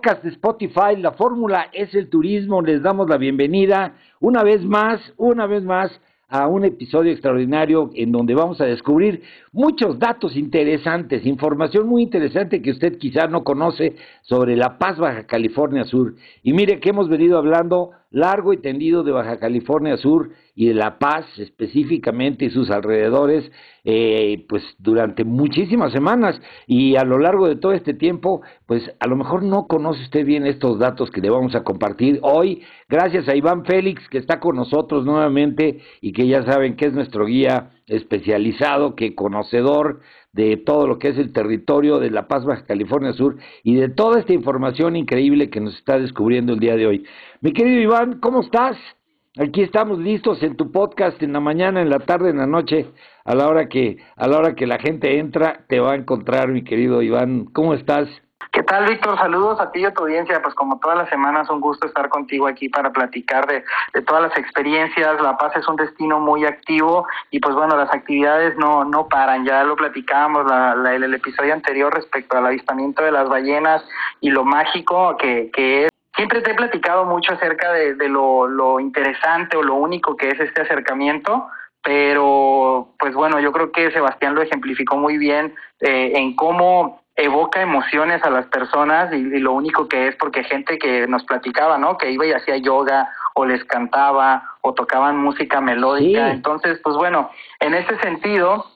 De Spotify, la fórmula es el turismo. Les damos la bienvenida una vez más, una vez más a un episodio extraordinario en donde vamos a descubrir muchos datos interesantes, información muy interesante que usted quizá no conoce sobre La Paz, Baja California Sur. Y mire que hemos venido hablando largo y tendido de Baja California Sur y de La Paz específicamente y sus alrededores, eh, pues durante muchísimas semanas y a lo largo de todo este tiempo, pues a lo mejor no conoce usted bien estos datos que le vamos a compartir hoy, gracias a Iván Félix que está con nosotros nuevamente y que ya saben que es nuestro guía especializado, que conocedor de todo lo que es el territorio de La Paz, Baja California Sur y de toda esta información increíble que nos está descubriendo el día de hoy. Mi querido Iván, ¿cómo estás? Aquí estamos listos en tu podcast en la mañana, en la tarde, en la noche, a la hora que a la hora que la gente entra te va a encontrar, mi querido Iván. ¿Cómo estás? ¿Qué tal, Víctor? Saludos a ti y a tu audiencia. Pues como todas las semanas, un gusto estar contigo aquí para platicar de, todas las experiencias. La Paz es un destino muy activo y pues bueno, las actividades no, no paran. Ya lo platicábamos la, el, episodio anterior respecto al avistamiento de las ballenas y lo mágico que, que es Siempre te he platicado mucho acerca de, de lo, lo, interesante o lo único que es este acercamiento, pero pues bueno, yo creo que Sebastián lo ejemplificó muy bien eh, en cómo evoca emociones a las personas y, y, lo único que es porque gente que nos platicaba, ¿no? Que iba y hacía yoga o les cantaba o tocaban música melódica. Sí. Entonces, pues bueno, en ese sentido,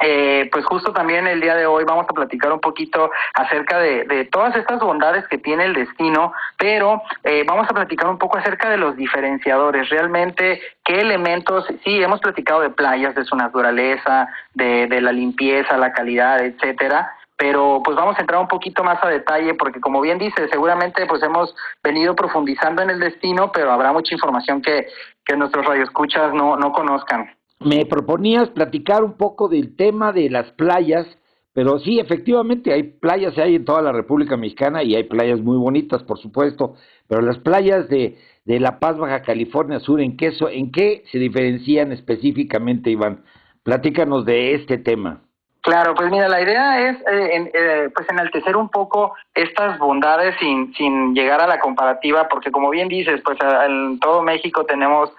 eh, pues justo también el día de hoy vamos a platicar un poquito acerca de, de todas estas bondades que tiene el destino, pero eh, vamos a platicar un poco acerca de los diferenciadores, realmente qué elementos, sí, hemos platicado de playas, de su naturaleza, de, de la limpieza, la calidad, etcétera, pero pues vamos a entrar un poquito más a detalle porque como bien dice, seguramente pues hemos venido profundizando en el destino, pero habrá mucha información que, que nuestros radioescuchas no, no conozcan. Me proponías platicar un poco del tema de las playas, pero sí, efectivamente, hay playas hay en toda la República Mexicana y hay playas muy bonitas, por supuesto, pero las playas de, de La Paz, Baja California Sur, ¿en qué, ¿en qué se diferencian específicamente, Iván? Platícanos de este tema. Claro, pues mira, la idea es eh, en, eh, pues enaltecer un poco estas bondades sin, sin llegar a la comparativa, porque como bien dices, pues en todo México tenemos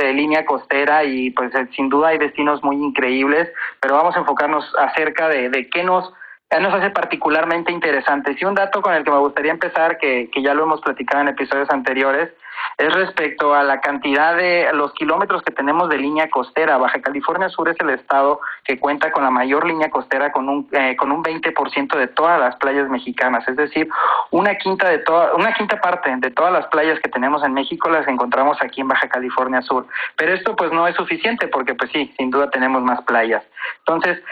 eh, línea costera y pues eh, sin duda hay destinos muy increíbles, pero vamos a enfocarnos acerca de, de qué nos nos hace particularmente interesantes. Y un dato con el que me gustaría empezar, que, que ya lo hemos platicado en episodios anteriores, es respecto a la cantidad de los kilómetros que tenemos de línea costera. Baja California Sur es el estado que cuenta con la mayor línea costera con un eh, con un 20% de todas las playas mexicanas, es decir, una quinta de toda una quinta parte de todas las playas que tenemos en México las encontramos aquí en Baja California Sur. Pero esto pues no es suficiente porque pues sí, sin duda tenemos más playas. Entonces,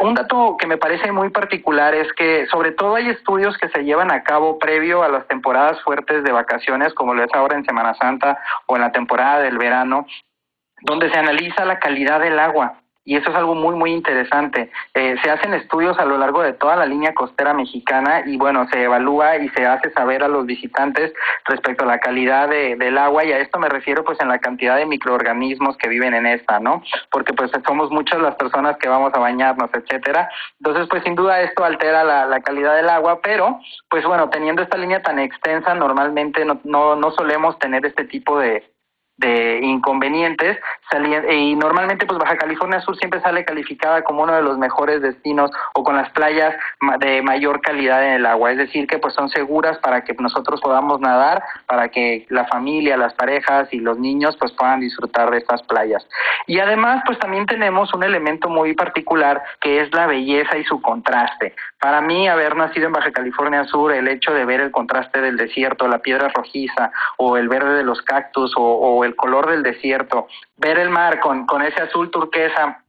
un dato que me parece muy particular es que sobre todo hay estudios que se llevan a cabo previo a las temporadas fuertes de vacaciones como lo es ahora en Semana Santa o en la temporada del verano, donde se analiza la calidad del agua. Y eso es algo muy, muy interesante. Eh, se hacen estudios a lo largo de toda la línea costera mexicana y bueno, se evalúa y se hace saber a los visitantes respecto a la calidad de, del agua y a esto me refiero pues en la cantidad de microorganismos que viven en esta, ¿no? Porque pues somos muchas las personas que vamos a bañarnos, etcétera. Entonces pues sin duda esto altera la, la calidad del agua, pero pues bueno, teniendo esta línea tan extensa, normalmente no, no, no solemos tener este tipo de, de inconvenientes y normalmente pues Baja California Sur siempre sale calificada como uno de los mejores destinos o con las playas de mayor calidad en el agua, es decir que pues son seguras para que nosotros podamos nadar, para que la familia, las parejas y los niños pues puedan disfrutar de estas playas. Y además pues también tenemos un elemento muy particular que es la belleza y su contraste. Para mí haber nacido en Baja California Sur, el hecho de ver el contraste del desierto, la piedra rojiza o el verde de los cactus o, o el color del desierto, ver el mar con, con ese azul turquesa,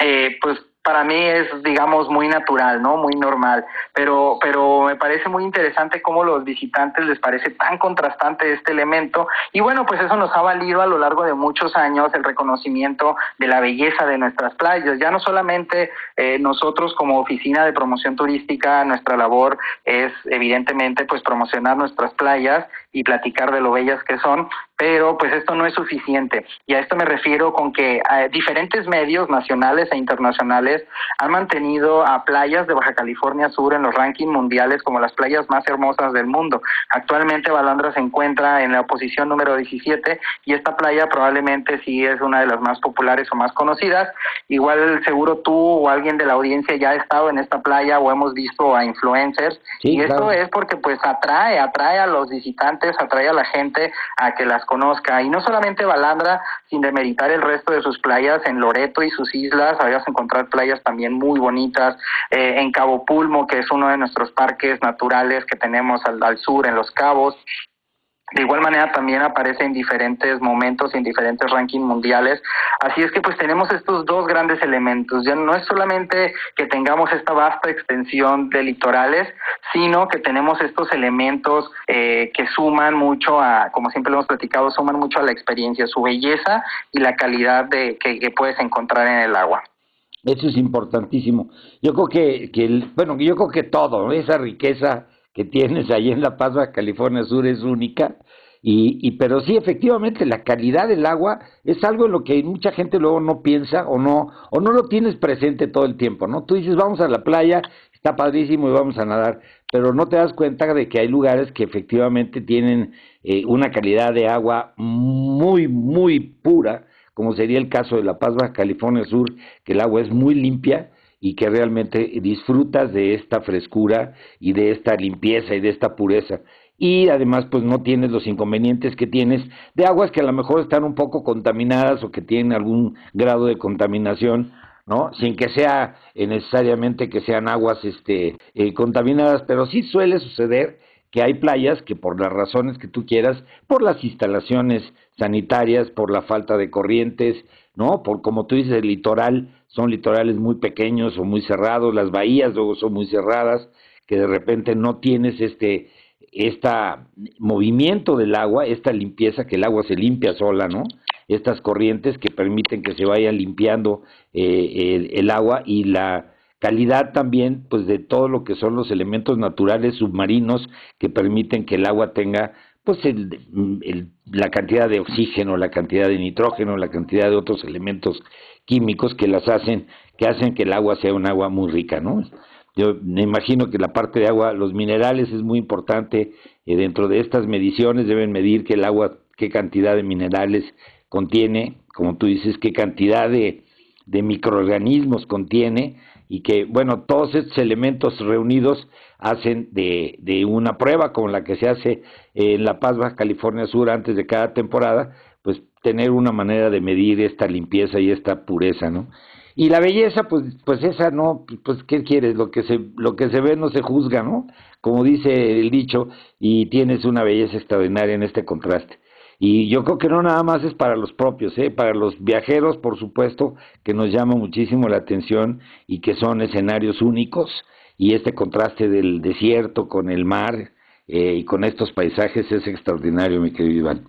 eh, pues para mí es, digamos, muy natural, ¿no? Muy normal. Pero, pero me parece muy interesante cómo los visitantes les parece tan contrastante este elemento. Y bueno, pues eso nos ha valido a lo largo de muchos años el reconocimiento de la belleza de nuestras playas. Ya no solamente eh, nosotros como oficina de promoción turística, nuestra labor es evidentemente pues promocionar nuestras playas y platicar de lo bellas que son, pero pues esto no es suficiente. Y a esto me refiero con que eh, diferentes medios nacionales e internacionales han mantenido a playas de Baja California Sur en los rankings mundiales como las playas más hermosas del mundo. Actualmente Balandra se encuentra en la posición número 17 y esta playa probablemente sí es una de las más populares o más conocidas. Igual seguro tú o alguien de la audiencia ya ha estado en esta playa o hemos visto a influencers y esto es porque pues atrae, atrae a los visitantes, atrae a la gente a que las conozca. Y no solamente Balandra, sin demeritar el resto de sus playas, en Loreto y sus islas, habías encontrar playas también muy bonitas, eh, en Cabo Pulmo, que es uno de nuestros parques naturales que tenemos al, sur, en Los Cabos, de igual manera también aparece en diferentes momentos y en diferentes rankings mundiales. Así es que pues tenemos estos dos grandes elementos. Ya no es solamente que tengamos esta vasta extensión de litorales, sino que tenemos estos elementos eh, que suman mucho a, como siempre lo hemos platicado, suman mucho a la experiencia, su belleza y la calidad de que puedes encontrar en el agua. Eso es importantísimo. Yo creo que, que el, bueno, yo creo que todo, esa riqueza que tienes ahí en La Paz, California Sur, es única. Y, y, pero sí, efectivamente, la calidad del agua es algo en lo que mucha gente luego no piensa o no, o no lo tienes presente todo el tiempo, ¿no? Tú dices, vamos a la playa, está padrísimo y vamos a nadar, pero no te das cuenta de que hay lugares que efectivamente tienen eh, una calidad de agua muy, muy pura, como sería el caso de La Paz, Baja California Sur, que el agua es muy limpia y que realmente disfrutas de esta frescura y de esta limpieza y de esta pureza. Y además pues no tienes los inconvenientes que tienes de aguas que a lo mejor están un poco contaminadas o que tienen algún grado de contaminación, ¿no? Sin que sea necesariamente que sean aguas este, eh, contaminadas, pero sí suele suceder que hay playas que por las razones que tú quieras, por las instalaciones sanitarias, por la falta de corrientes, ¿no? Por como tú dices, el litoral son litorales muy pequeños o muy cerrados, las bahías luego son muy cerradas, que de repente no tienes este este movimiento del agua, esta limpieza, que el agua se limpia sola, ¿no? Estas corrientes que permiten que se vaya limpiando eh, el, agua y la calidad también, pues, de todo lo que son los elementos naturales submarinos que permiten que el agua tenga, pues, el, la cantidad de oxígeno, la cantidad de nitrógeno, la cantidad de otros elementos químicos que las hacen, que hacen que el agua sea un agua muy rica, ¿no? Yo me imagino que la parte de agua, los minerales es muy importante. Eh, dentro de estas mediciones deben medir que el agua, qué cantidad de minerales contiene, como tú dices, qué cantidad de, de microorganismos contiene y que, bueno, todos estos elementos reunidos hacen de, de una prueba como la que se hace en La Paz, Baja California Sur antes de cada temporada, pues tener una manera de medir esta limpieza y esta pureza, ¿no? Y la belleza, pues, pues esa no, pues qué quieres, lo que se, lo que se ve no se juzga, ¿no? Como dice el dicho, y tienes una belleza extraordinaria en este contraste. Y yo creo que no nada más es para los propios, ¿eh? para los viajeros, por supuesto, que nos llama muchísimo la atención y que son escenarios únicos. Y este contraste del desierto con el mar eh, y con estos paisajes es extraordinario, mi querido Iván.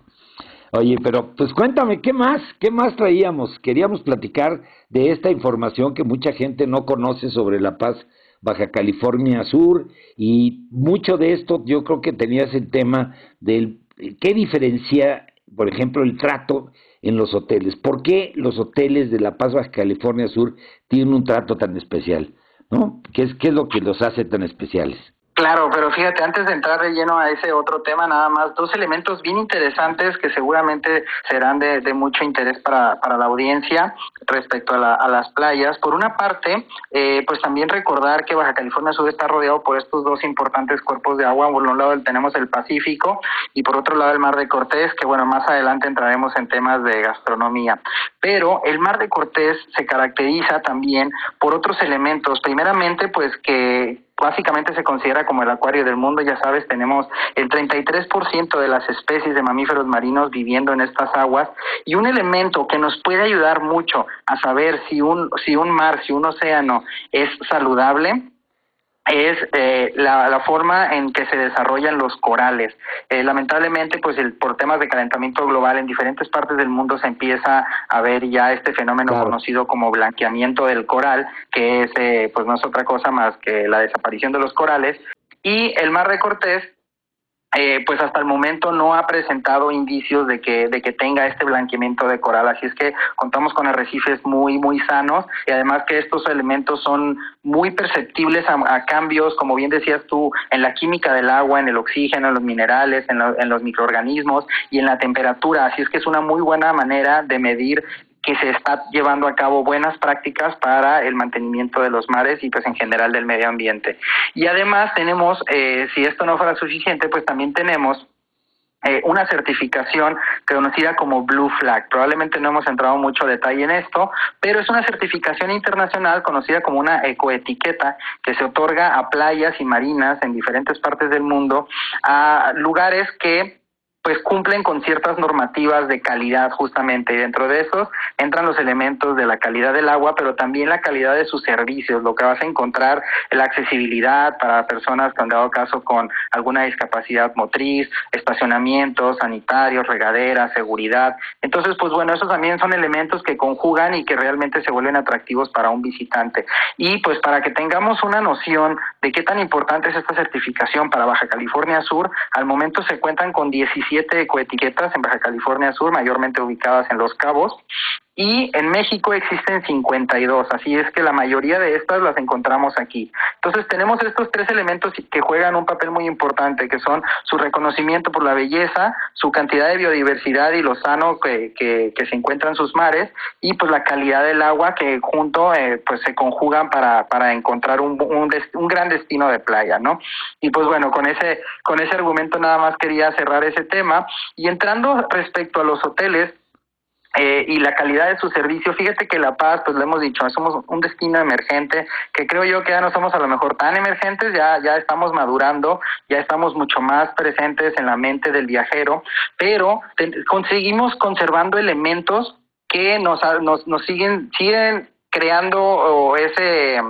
Oye, pero pues cuéntame, ¿qué más? ¿Qué más traíamos? Queríamos platicar de esta información que mucha gente no conoce sobre La Paz, Baja California Sur, y mucho de esto yo creo que tenías el tema del qué diferencia, por ejemplo, el trato en los hoteles. ¿Por qué los hoteles de La Paz, Baja California Sur tienen un trato tan especial? ¿No? ¿Qué es, qué es lo que los hace tan especiales? Claro, pero fíjate, antes de entrar de lleno a ese otro tema, nada más dos elementos bien interesantes que seguramente serán de, de mucho interés para, para, la audiencia respecto a, la, a, las playas. Por una parte, eh, pues también recordar que Baja California Sur está rodeado por estos dos importantes cuerpos de agua. Por un lado tenemos el Pacífico y por otro lado el Mar de Cortés, que bueno, más adelante entraremos en temas de gastronomía. Pero el Mar de Cortés se caracteriza también por otros elementos. Primeramente, pues que básicamente se considera como el acuario del mundo, ya sabes, tenemos el 33% de las especies de mamíferos marinos viviendo en estas aguas. Y un elemento que nos puede ayudar mucho a saber si un si un mar, si un océano es saludable es eh, la, la, forma en que se desarrollan los corales. Eh, lamentablemente, pues el, por temas de calentamiento global en diferentes partes del mundo se empieza a ver ya este fenómeno claro. conocido como blanqueamiento del coral, que es eh, pues no es otra cosa más que la desaparición de los corales. Y el mar de Cortés eh, pues hasta el momento no ha presentado indicios de que, de que tenga este blanqueamiento de coral. Así es que contamos con arrecifes muy, muy sanos y además que estos elementos son muy perceptibles a, cambios, como bien decías tú, en la química del agua, en el oxígeno, en los minerales, en, en los microorganismos y en la temperatura. Así es que es una muy buena manera de medir que se está llevando a cabo buenas prácticas para el mantenimiento de los mares y pues en general del medio ambiente. Y además tenemos, eh, si esto no fuera suficiente, pues también tenemos eh, una certificación conocida como Blue Flag. Probablemente no hemos entrado mucho detalle en esto, pero es una certificación internacional conocida como una ecoetiqueta que se otorga a playas y marinas en diferentes partes del mundo, a lugares que pues cumplen con ciertas normativas de calidad justamente y dentro de esos entran los elementos de la calidad del agua pero también la calidad de sus servicios lo que vas a encontrar la accesibilidad para personas que han dado caso con alguna discapacidad motriz estacionamientos sanitarios regaderas seguridad. Entonces pues bueno esos también son elementos que conjugan y que realmente se vuelven atractivos para un visitante. Y pues para que tengamos una noción de qué tan importante es esta certificación para Baja California Sur al momento se cuentan con 17 siete ecoetiquetas en Baja California Sur, mayormente ubicadas en Los Cabos, y en México existen 52, así es que la mayoría de estas las encontramos aquí. Entonces tenemos estos tres elementos que juegan un papel muy importante, que son su reconocimiento por la belleza, su cantidad de biodiversidad y lo sano que, que, que se encuentra en sus mares, y pues la calidad del agua que junto eh, pues se conjugan para, para encontrar un, un, un gran destino de playa, ¿no? Y pues bueno, con ese, con ese argumento nada más quería cerrar ese tema. Y entrando respecto a los hoteles, eh, y la calidad de su servicio. Fíjate que La Paz, pues lo hemos dicho, somos un destino emergente, que creo yo que ya no somos a lo mejor tan emergentes, ya, ya estamos madurando, ya estamos mucho más presentes en la mente del viajero, pero conseguimos conservando elementos que nos, nos, nos siguen, siguen creando ese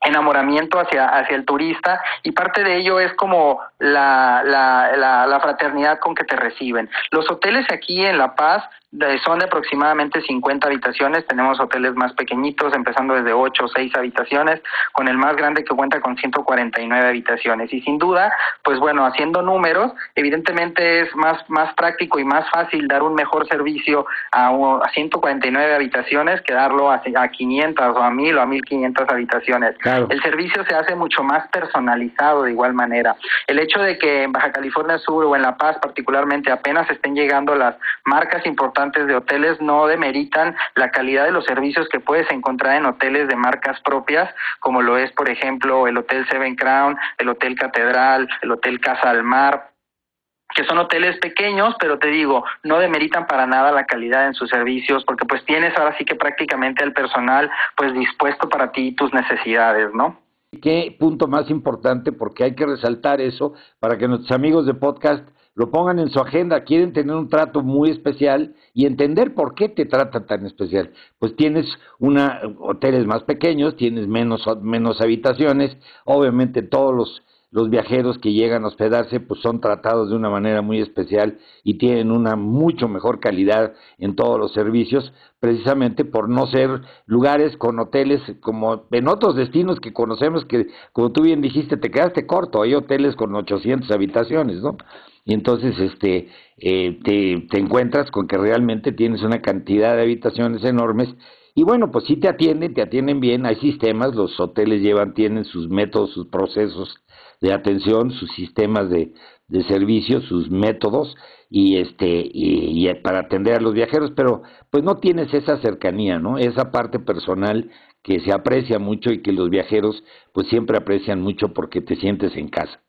enamoramiento hacia, hacia el turista y parte de ello es como la, la, la fraternidad con que te reciben. Los hoteles aquí en La Paz de, son de aproximadamente 50 habitaciones, tenemos hoteles más pequeñitos, empezando desde 8 o 6 habitaciones, con el más grande que cuenta con 149 habitaciones. Y sin duda, pues bueno, haciendo números, evidentemente es más, más práctico y más fácil dar un mejor servicio a, a 149 habitaciones que darlo a, a 500 o a 1000 o a 1500 habitaciones. Claro. El servicio se hace mucho más personalizado de igual manera. El hecho de que en Baja California Sur o en La Paz particularmente apenas estén llegando las marcas importantes de hoteles no demeritan la calidad de los servicios que puedes encontrar en hoteles de marcas propias, como lo es, por ejemplo, el Hotel Seven Crown, el Hotel Catedral, el Hotel Casa al Mar, que son hoteles pequeños, pero te digo, no demeritan para nada la calidad en sus servicios, porque pues tienes ahora sí que prácticamente el personal pues dispuesto para ti y tus necesidades, ¿no? Qué punto más importante, porque hay que resaltar eso para que nuestros amigos de podcast lo pongan en su agenda, quieren tener un trato muy especial y entender por qué te tratan tan especial. Pues tienes una hoteles más pequeños, tienes menos menos habitaciones, obviamente todos los los viajeros que llegan a hospedarse pues son tratados de una manera muy especial y tienen una mucho mejor calidad en todos los servicios, precisamente por no ser lugares con hoteles como en otros destinos que conocemos que, como tú bien dijiste, te quedaste corto, hay hoteles con 800 habitaciones, ¿no? Y entonces este eh, te, te encuentras con que realmente tienes una cantidad de habitaciones enormes y bueno, pues sí te atienden, te atienden bien, hay sistemas, los hoteles llevan, tienen sus métodos, sus procesos de atención, sus sistemas de, de servicio, sus métodos y este y, para atender a los viajeros, pero pues no tienes esa cercanía, ¿no? Esa parte personal que se aprecia mucho y que los viajeros pues siempre aprecian mucho porque te sientes en casa.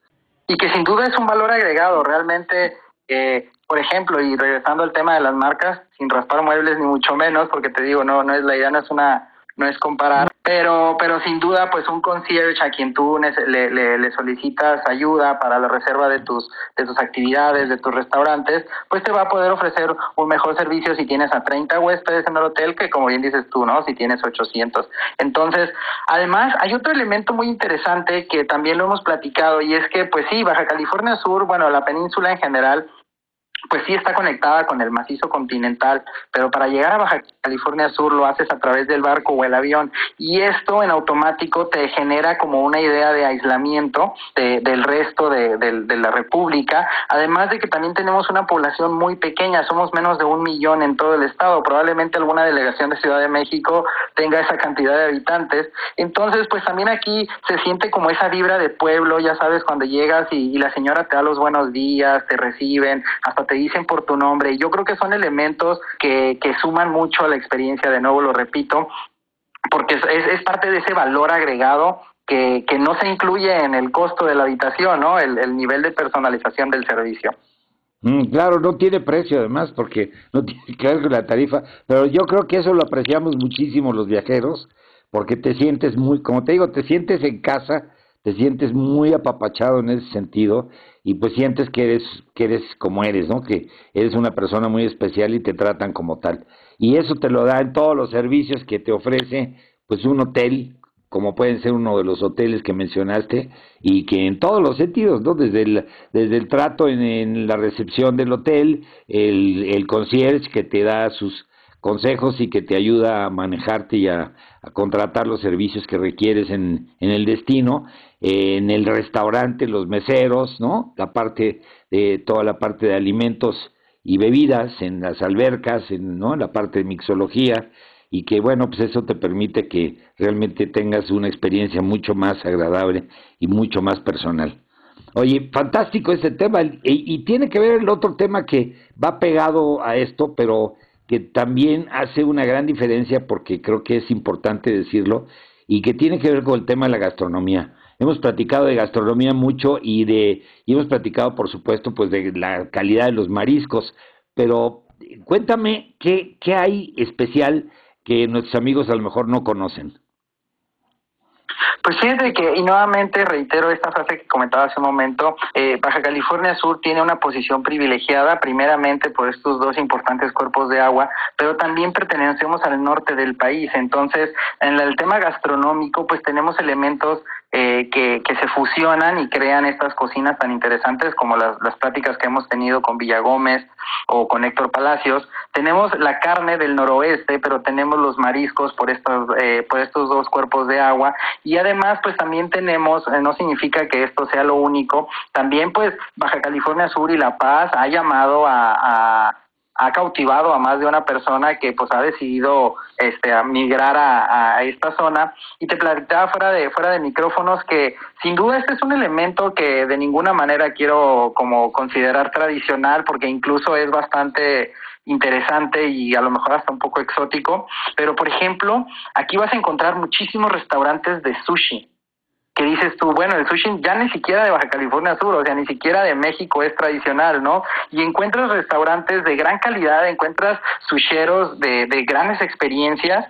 Y que sin duda es un valor agregado, realmente eh, por ejemplo, y regresando al tema de las marcas, sin raspar muebles ni mucho menos, porque te digo, no, no es la idea, no es una no es comparar, pero, pero sin duda, pues un concierge a quien tú le, le, solicitas ayuda para la reserva de tus, de tus actividades, de tus restaurantes, pues te va a poder ofrecer un mejor servicio si tienes a 30 huéspedes en el hotel que, como bien dices tú, ¿no? Si tienes 800. Entonces, además, hay otro elemento muy interesante que también lo hemos platicado y es que, pues sí, Baja California Sur, bueno, la península en general, pues sí está conectada con el macizo continental, pero para llegar a Baja California Sur lo haces a través del barco o el avión y esto en automático te genera como una idea de aislamiento del resto de, de, la República, además de que también tenemos una población muy pequeña, somos menos de un millón en todo el estado, probablemente alguna delegación de Ciudad de México tenga esa cantidad de habitantes, entonces pues también aquí se siente como esa vibra de pueblo, ya sabes, cuando llegas y, y la señora te da los buenos días, te reciben, hasta te dicen por tu nombre. Yo creo que son elementos que, que suman mucho a la experiencia, de nuevo lo repito, porque es, es parte de ese valor agregado que, que, no se incluye en el costo de la habitación, ¿no? El, el nivel de personalización del servicio. Mm, claro, no tiene precio además porque no tiene que ver con la tarifa, pero yo creo que eso lo apreciamos muchísimo los viajeros porque te sientes muy, como te digo, te sientes en casa te sientes muy apapachado en ese sentido y pues sientes que eres que eres como eres, ¿no? Que eres una persona muy especial y te tratan como tal. Y eso te lo da en todos los servicios que te ofrece pues un hotel, como pueden ser uno de los hoteles que mencionaste y que en todos los sentidos, ¿no? Desde el desde el trato en, la recepción del hotel, el el concierge que te da sus consejos y que te ayuda a manejarte y a, contratar los servicios que requieres en, en el destino, en el restaurante, los meseros, ¿no? La parte de toda la parte de alimentos y bebidas, en las albercas, en ¿no? la parte de mixología, y que bueno, pues eso te permite que realmente tengas una experiencia mucho más agradable y mucho más personal. Oye, fantástico ese tema, y, y tiene que ver el otro tema que va pegado a esto, pero que también hace una gran diferencia porque creo que es importante decirlo y que tiene que ver con el tema de la gastronomía. Hemos platicado de gastronomía mucho y de y hemos platicado por supuesto pues de la calidad de los mariscos, pero cuéntame qué qué hay especial que nuestros amigos a lo mejor no conocen. Pues fíjate que, y nuevamente reitero esta frase que comentaba hace un momento, eh, Baja California Sur tiene una posición privilegiada, primeramente por estos dos importantes cuerpos de agua, pero también pertenecemos al norte del país. Entonces, en el tema gastronómico, pues tenemos elementos eh, que, que se fusionan y crean estas cocinas tan interesantes como las, las pláticas que hemos tenido con Villa Gómez o con Héctor Palacios. Tenemos la carne del noroeste, pero tenemos los mariscos por estos, eh, por estos dos cuerpos de agua y además pues también tenemos, eh, no significa que esto sea lo único, también pues Baja California Sur y La Paz ha llamado a ha cautivado a más de una persona que pues ha decidido este migrar a, a, esta zona. Y te platicaba fuera de fuera de micrófonos que sin duda este es un elemento que de ninguna manera quiero como considerar tradicional porque incluso es bastante interesante y a lo mejor hasta un poco exótico, pero por ejemplo, aquí vas a encontrar muchísimos restaurantes de sushi que dices tú, bueno, el sushi ya ni siquiera de Baja California Sur, o sea, ni siquiera de México es tradicional, ¿no? Y encuentras restaurantes de gran calidad, encuentras susheros de, de grandes experiencias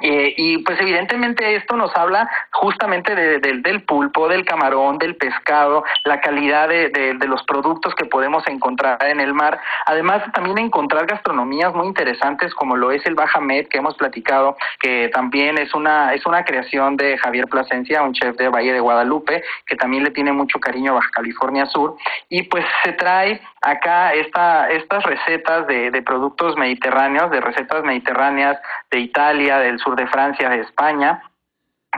Eh, y pues evidentemente esto nos habla justamente de, del pulpo, del camarón, del pescado, la calidad de, de, los productos que podemos encontrar en el mar. Además también encontrar gastronomías muy interesantes como lo es el Bajamet que hemos platicado, que también es una, es una creación de Javier Plasencia, un chef de Valle de Guadalupe, que también le tiene mucho cariño a Baja California Sur. Y pues se trae acá esta, estas recetas de, de productos mediterráneos, de recetas mediterráneas de Italia, del sur de Francia, de España,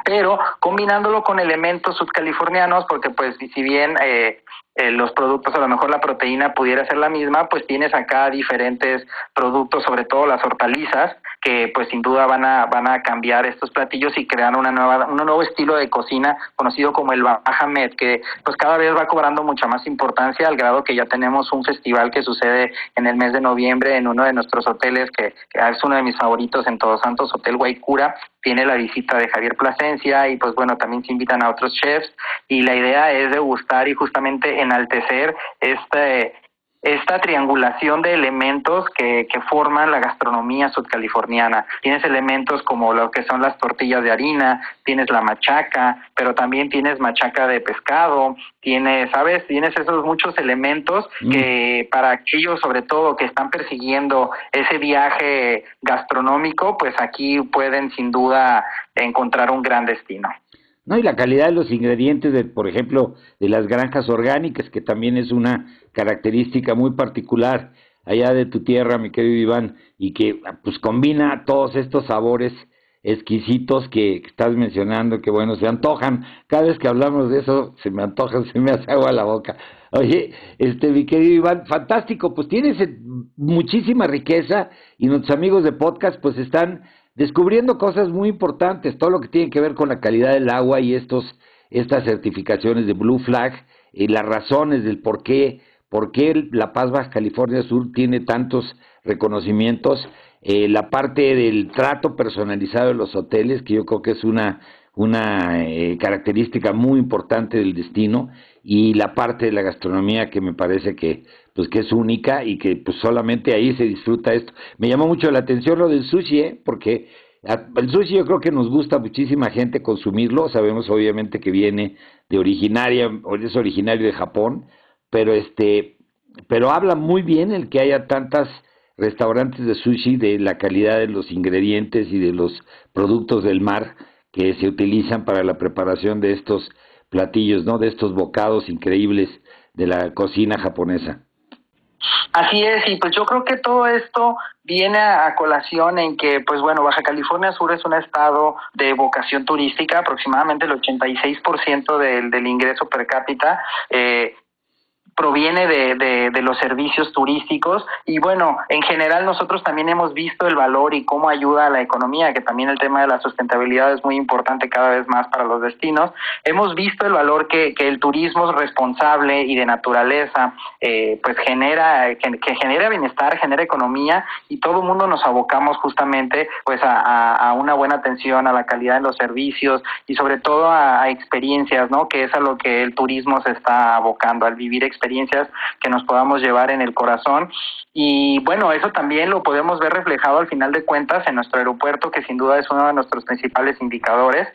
pero combinándolo con elementos subcalifornianos, porque pues si bien eh, eh, los productos, a lo mejor la proteína pudiera ser la misma, pues tienes acá diferentes productos, sobre todo las hortalizas, que pues sin duda van a van a cambiar estos platillos y crear una nueva un nuevo estilo de cocina conocido como el Bajamet, que pues cada vez va cobrando mucha más importancia al grado que ya tenemos un festival que sucede en el mes de noviembre en uno de nuestros hoteles que, es uno de mis favoritos en Todos Santos, Hotel Guaycura, tiene la visita de Javier Plasencia y pues bueno, también se invitan a otros chefs y la idea es degustar y justamente enaltecer este esta triangulación de elementos que, que forman la gastronomía sudcaliforniana. Tienes elementos como lo que son las tortillas de harina, tienes la machaca, pero también tienes machaca de pescado, tienes, ¿sabes? Tienes esos muchos elementos mm. que para aquellos sobre todo que están persiguiendo ese viaje gastronómico, pues aquí pueden sin duda encontrar un gran destino. No, y la calidad de los ingredientes, de, por ejemplo, de las granjas orgánicas, que también es una característica muy particular allá de tu tierra, mi querido Iván, y que pues combina todos estos sabores exquisitos que, estás mencionando, que bueno, se antojan. Cada vez que hablamos de eso, se me antojan, se me hace agua la boca. Oye, este, mi querido Iván, fantástico, pues tienes muchísima riqueza y nuestros amigos de podcast pues están descubriendo cosas muy importantes, todo lo que tiene que ver con la calidad del agua y estos, estas certificaciones de Blue Flag y las razones del por qué, por qué La Paz Baja California Sur tiene tantos reconocimientos, eh, la parte del trato personalizado de los hoteles, que yo creo que es una, una eh, característica muy importante del destino, y la parte de la gastronomía que me parece que pues que es única y que pues solamente ahí se disfruta esto. Me llamó mucho la atención lo del sushi, ¿eh? porque el sushi yo creo que nos gusta muchísima gente consumirlo, sabemos obviamente que viene de originaria, es originario de Japón, pero este, pero habla muy bien el que haya tantas restaurantes de sushi de la calidad de los ingredientes y de los productos del mar que se utilizan para la preparación de estos platillos, ¿no? De estos bocados increíbles de la cocina japonesa. Así es, y pues yo creo que todo esto viene a, colación en que, pues bueno, Baja California Sur es un estado de vocación turística, aproximadamente el 86% del, del ingreso per cápita. Eh, proviene de, de, los servicios turísticos y bueno, en general nosotros también hemos visto el valor y cómo ayuda a la economía, que también el tema de la sustentabilidad es muy importante cada vez más para los destinos. Hemos visto el valor que, que el turismo responsable y de naturaleza eh, pues genera, que, que, genera bienestar, genera economía y todo el mundo nos abocamos justamente pues a, a, una buena atención a la calidad de los servicios y sobre todo a, a experiencias, ¿no? Que es a lo que el turismo se está abocando, al vivir experiencias experiencias que nos podamos llevar en el corazón. Y bueno, eso también lo podemos ver reflejado al final de cuentas en nuestro aeropuerto, que sin duda es uno de nuestros principales indicadores.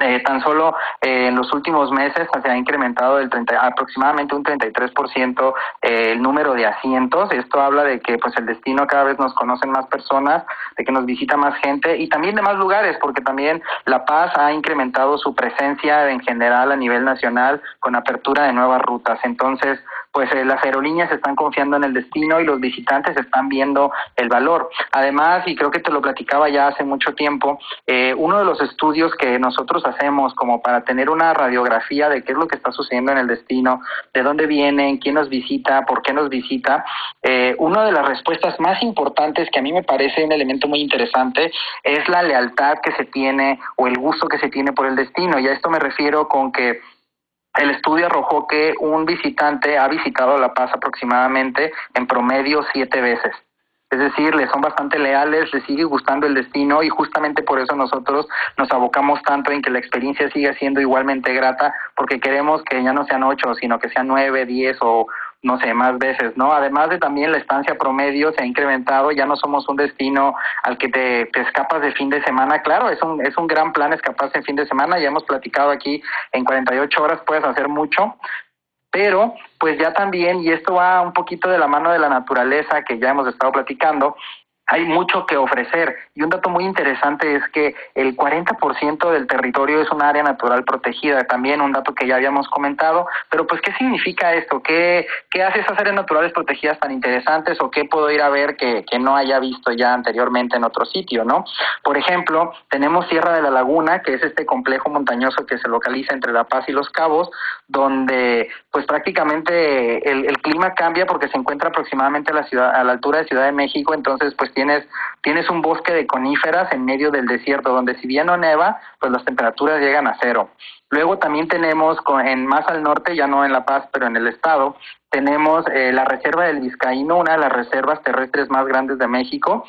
Eh, tan solo eh, en los últimos meses se ha incrementado el 30, aproximadamente un 33% eh, el número de asientos. Esto habla de que pues el destino cada vez nos conocen más personas, de que nos visita más gente y también de más lugares, porque también La Paz ha incrementado su presencia en general a nivel nacional con apertura de nuevas rutas. Entonces, pues eh, las aerolíneas están confiando en el destino y los visitantes están viendo el valor. Además, y creo que te lo platicaba ya hace mucho tiempo, eh, uno de los estudios que nosotros hacemos como para tener una radiografía de qué es lo que está sucediendo en el destino, de dónde vienen, quién nos visita, por qué nos visita, eh, una de las respuestas más importantes que a mí me parece un elemento muy interesante es la lealtad que se tiene o el gusto que se tiene por el destino. Y a esto me refiero con que el estudio arrojó que un visitante ha visitado La Paz aproximadamente en promedio siete veces. es decir, le son bastante leales, les sigue gustando el destino y justamente por eso nosotros nos abocamos tanto en que la experiencia siga siendo igualmente grata, porque queremos que ya no sean ocho, sino que sean nueve, diez o no sé, más veces, ¿no? Además de también la estancia promedio se ha incrementado, ya no somos un destino al que te, te, escapas de fin de semana, claro, es un, es un gran plan escaparse en fin de semana, ya hemos platicado aquí, en 48 horas puedes hacer mucho, pero pues ya también, y esto va un poquito de la mano de la naturaleza que ya hemos estado platicando, hay mucho que ofrecer. Y un dato muy interesante es que el 40% del territorio es un área natural protegida, también un dato que ya habíamos comentado, pero pues ¿qué significa esto? ¿Qué, qué hace esas áreas naturales protegidas tan interesantes o qué puedo ir a ver que, que no haya visto ya anteriormente en otro sitio, ¿no? Por ejemplo, tenemos Sierra de la Laguna, que es este complejo montañoso que se localiza entre La Paz y Los Cabos, donde pues prácticamente el, el clima cambia porque se encuentra aproximadamente a la ciudad, a la altura de Ciudad de México, entonces pues tienes, tienes un bosque de coníferas en medio del desierto, donde si bien no neva, pues las temperaturas llegan a cero. Luego también tenemos en más al norte, ya no en La Paz, pero en el estado, tenemos eh, la reserva del Vizcaíno, una de las reservas terrestres más grandes de México,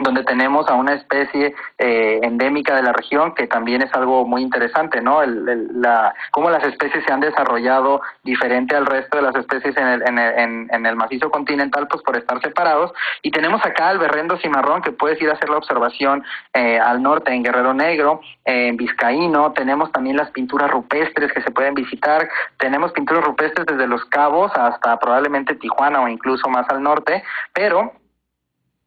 donde tenemos a una especie eh, endémica de la región que también es algo muy interesante, ¿no? El, la, cómo las especies se han desarrollado diferente al resto de las especies en el, en el, en, el macizo continental, pues por estar separados. Y tenemos acá al berrendo cimarrón que puedes ir a hacer la observación eh, al norte en Guerrero Negro, en Vizcaíno. Tenemos también las pinturas rupestres que se pueden visitar. Tenemos pinturas rupestres desde Los Cabos hasta probablemente Tijuana o incluso más al norte, pero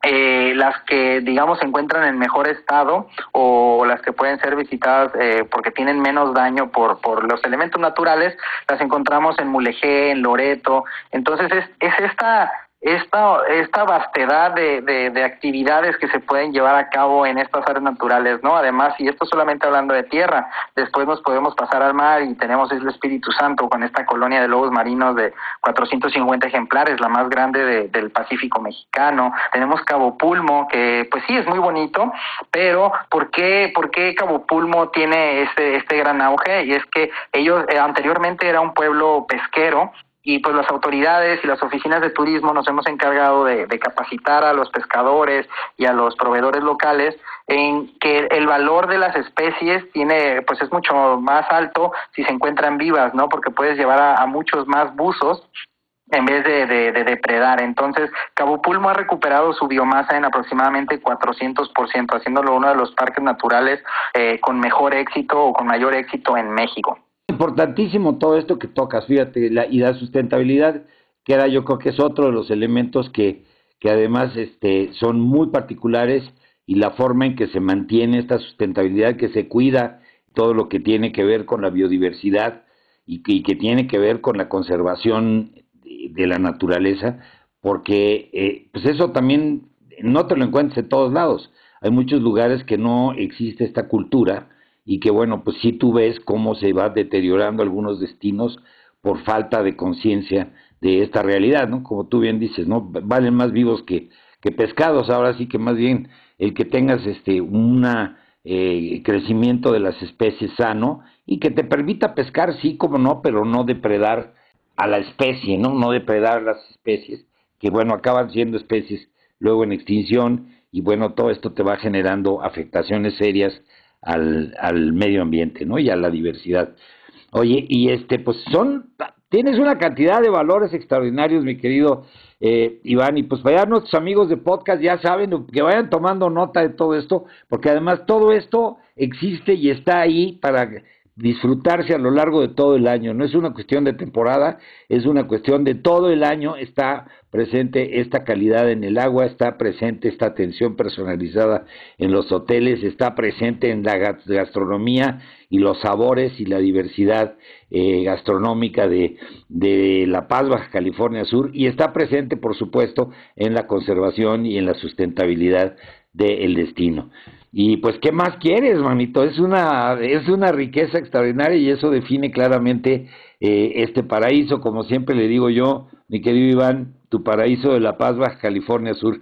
eh, las que digamos se encuentran en mejor estado o las que pueden ser visitadas eh, porque tienen menos daño por, por los elementos naturales las encontramos en Mulegé, en Loreto. Entonces es, es esta esta, esta vastedad de, de, actividades que se pueden llevar a cabo en estas áreas naturales, ¿no? Además, y esto solamente hablando de tierra, después nos podemos pasar al mar y tenemos el Espíritu Santo con esta colonia de lobos marinos de 450 ejemplares, la más grande del Pacífico mexicano. Tenemos Cabo Pulmo, que pues sí es muy bonito, pero ¿por qué, por qué Cabo Pulmo tiene este, este gran auge? Y es que ellos eh, anteriormente era un pueblo pesquero, y pues las autoridades y las oficinas de turismo nos hemos encargado de, capacitar a los pescadores y a los proveedores locales en que el valor de las especies tiene pues es mucho más alto si se encuentran vivas no porque puedes llevar a, muchos más buzos en vez de, de, depredar. Entonces, Cabo Pulmo ha recuperado su biomasa en aproximadamente 400%, haciéndolo uno de los parques naturales eh, con mejor éxito o con mayor éxito en México importantísimo todo esto que tocas, fíjate, la, y la sustentabilidad, que era yo creo que es otro de los elementos que, que además este, son muy particulares y la forma en que se mantiene esta sustentabilidad, que se cuida todo lo que tiene que ver con la biodiversidad y que, tiene que ver con la conservación de, la naturaleza, porque eh, pues eso también no te lo encuentras en todos lados. Hay muchos lugares que no existe esta cultura y que bueno, pues sí tú ves cómo se va deteriorando algunos destinos por falta de conciencia de esta realidad, ¿no? Como tú bien dices, ¿no? Valen más vivos que, que pescados, ahora sí que más bien el que tengas este una eh, crecimiento de las especies sano y que te permita pescar, sí, como no, pero no depredar a la especie, ¿no? No depredar a las especies, que bueno, acaban siendo especies luego en extinción y bueno, todo esto te va generando afectaciones serias al, al medio ambiente, ¿no? Y a la diversidad. Oye, y este, pues son, tienes una cantidad de valores extraordinarios, mi querido eh, Iván, y pues vaya nuestros amigos de podcast ya saben que vayan tomando nota de todo esto, porque además todo esto existe y está ahí para disfrutarse a lo largo de todo el año. No es una cuestión de temporada, es una cuestión de todo el año. Está presente esta calidad en el agua, está presente esta atención personalizada en los hoteles, está presente en la gastronomía y los sabores y la diversidad eh, gastronómica de, de La Paz, Baja California Sur, y está presente, por supuesto, en la conservación y en la sustentabilidad del destino. Y pues, ¿qué más quieres, manito? Es una, es una riqueza extraordinaria y eso define claramente eh, este paraíso, como siempre le digo yo, mi querido Iván, tu paraíso de La Paz, Baja California Sur.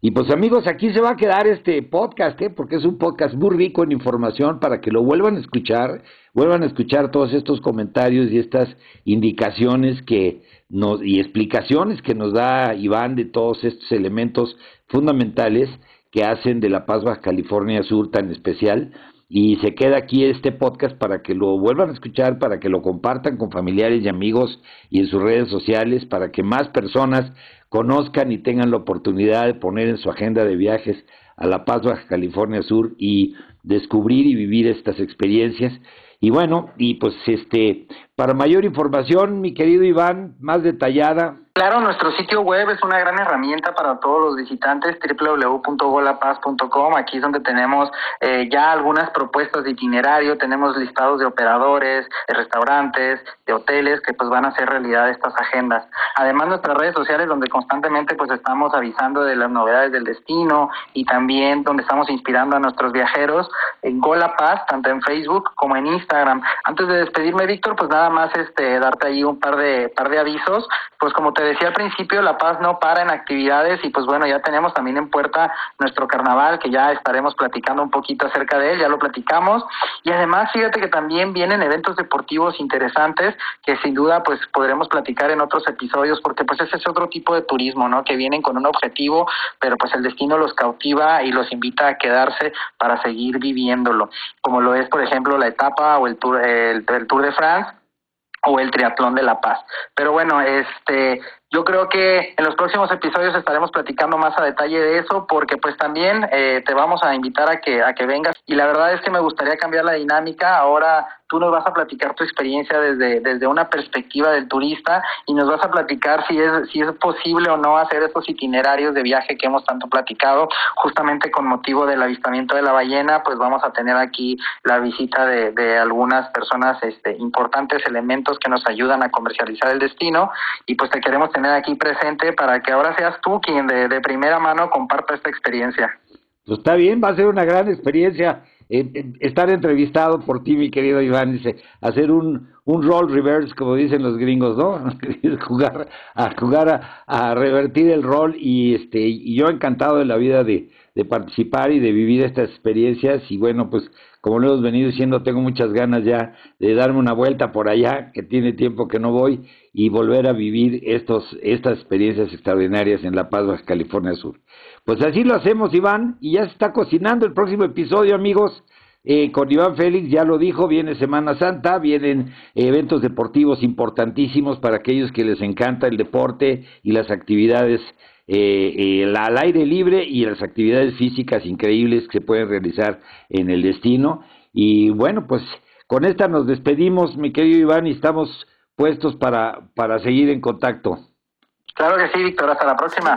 Y pues amigos, aquí se va a quedar este podcast, ¿eh? porque es un podcast muy rico en información para que lo vuelvan a escuchar, vuelvan a escuchar todos estos comentarios y estas indicaciones que nos, y explicaciones que nos da Iván de todos estos elementos fundamentales que hacen de La Paz Baja California Sur tan especial. Y se queda aquí este podcast para que lo vuelvan a escuchar, para que lo compartan con familiares y amigos y en sus redes sociales, para que más personas conozcan y tengan la oportunidad de poner en su agenda de viajes a La Paz, Baja California Sur y descubrir y vivir estas experiencias. Y bueno, y pues este, para mayor información, mi querido Iván, más detallada, Claro, nuestro sitio web es una gran herramienta para todos los visitantes, www.golapaz.com. Aquí es donde tenemos eh, ya algunas propuestas de itinerario, tenemos listados de operadores, de restaurantes, de hoteles que pues van a hacer realidad estas agendas. Además, nuestras redes sociales donde constantemente pues estamos avisando de las novedades del destino y también donde estamos inspirando a nuestros viajeros en Golapaz, tanto en Facebook como en Instagram. Antes de despedirme, Víctor, pues nada más este darte ahí un par de par de avisos, pues como te decía al principio, La Paz no para en actividades y pues bueno, ya tenemos también en puerta nuestro carnaval que ya estaremos platicando un poquito acerca de él, ya lo platicamos. Y además, fíjate que también vienen eventos deportivos interesantes que sin duda pues podremos platicar en otros episodios porque pues ese es otro tipo de turismo, ¿no? Que vienen con un objetivo, pero pues el destino los cautiva y los invita a quedarse para seguir viviéndolo, como lo es por ejemplo la etapa o el Tour, el, el Tour de France o el triatlón de La Paz. Pero bueno, este yo creo que en los próximos episodios estaremos platicando más a detalle de eso porque pues también eh, te vamos a invitar a que a que vengas y la verdad es que me gustaría cambiar la dinámica. Ahora tú nos vas a platicar tu experiencia desde desde una perspectiva del turista y nos vas a platicar si es si es posible o no hacer esos itinerarios de viaje que hemos tanto platicado. Justamente con motivo del avistamiento de la ballena, pues vamos a tener aquí la visita de, de algunas personas este importantes elementos que nos ayudan a comercializar el destino y pues te queremos tener tener aquí presente para que ahora seas tú quien de, primera mano comparta esta experiencia. Pues está bien, va a ser una gran experiencia eh, eh, estar entrevistado por ti, mi querido Iván, dice, hacer un, un role reverse, como dicen los gringos, ¿no? jugar a jugar a, revertir el rol y este y yo encantado de la vida de, de participar y de vivir estas experiencias y bueno, pues como lo hemos venido diciendo, tengo muchas ganas ya de darme una vuelta por allá, que tiene tiempo que no voy, y volver a vivir estos, estas experiencias extraordinarias en La Paz, California Sur. Pues así lo hacemos, Iván, y ya se está cocinando el próximo episodio, amigos. Eh, con Iván Félix, ya lo dijo, viene Semana Santa, vienen eventos deportivos importantísimos para aquellos que les encanta el deporte y las actividades eh, eh al aire libre y las actividades físicas increíbles que se pueden realizar en el destino. Y bueno, pues con esta nos despedimos, mi querido Iván, y estamos puestos para, para seguir en contacto. Claro que sí, Víctor, hasta la próxima.